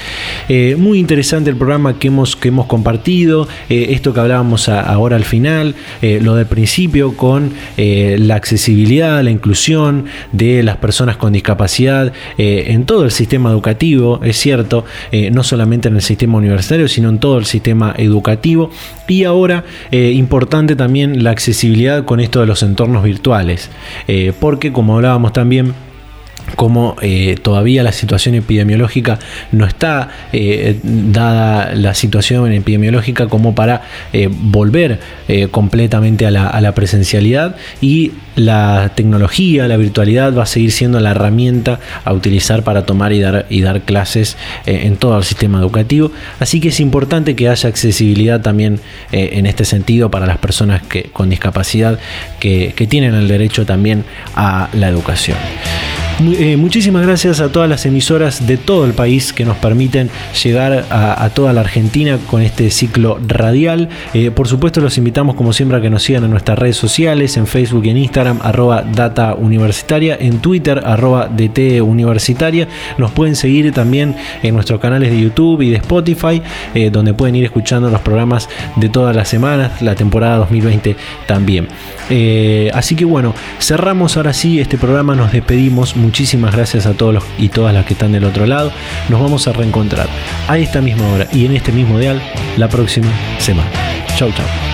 Eh, muy interesante el programa que hemos, que hemos compartido, esto que hablábamos ahora al final, lo del principio con la accesibilidad la inclusión de las personas con discapacidad en todo el sistema educativo, es cierto, eh, no solamente en el sistema universitario, sino en todo el sistema educativo. Y ahora, eh, importante también la accesibilidad con esto de los entornos virtuales, porque como hablábamos también, como eh, todavía la situación epidemiológica no está eh, dada la situación epidemiológica como para eh, volver completamente a la, presencialidad y la tecnología, la virtualidad va a seguir siendo la herramienta a utilizar para tomar y dar, clases en todo el sistema educativo. Así que es importante que haya accesibilidad también en este sentido para las personas que, con discapacidad que tienen el derecho también a la educación. Eh, muchísimas gracias a todas las emisoras de todo el país que nos permiten llegar a, toda la Argentina con este ciclo radial. Eh, por supuesto los invitamos como siempre a que nos sigan en nuestras redes sociales, en Facebook y en Instagram, arroba data universitaria, en Twitter, arroba DT universitaria. Nos pueden seguir también en nuestros canales de YouTube y de Spotify, eh, donde pueden ir escuchando los programas de todas las semanas, la temporada 2020 también. así que bueno, cerramos ahora sí este programa, nos despedimos Muchísimas gracias a todos y todas las que están del otro lado. Nos vamos a reencontrar a esta misma hora y en este mismo dial la próxima semana. Chau, chau.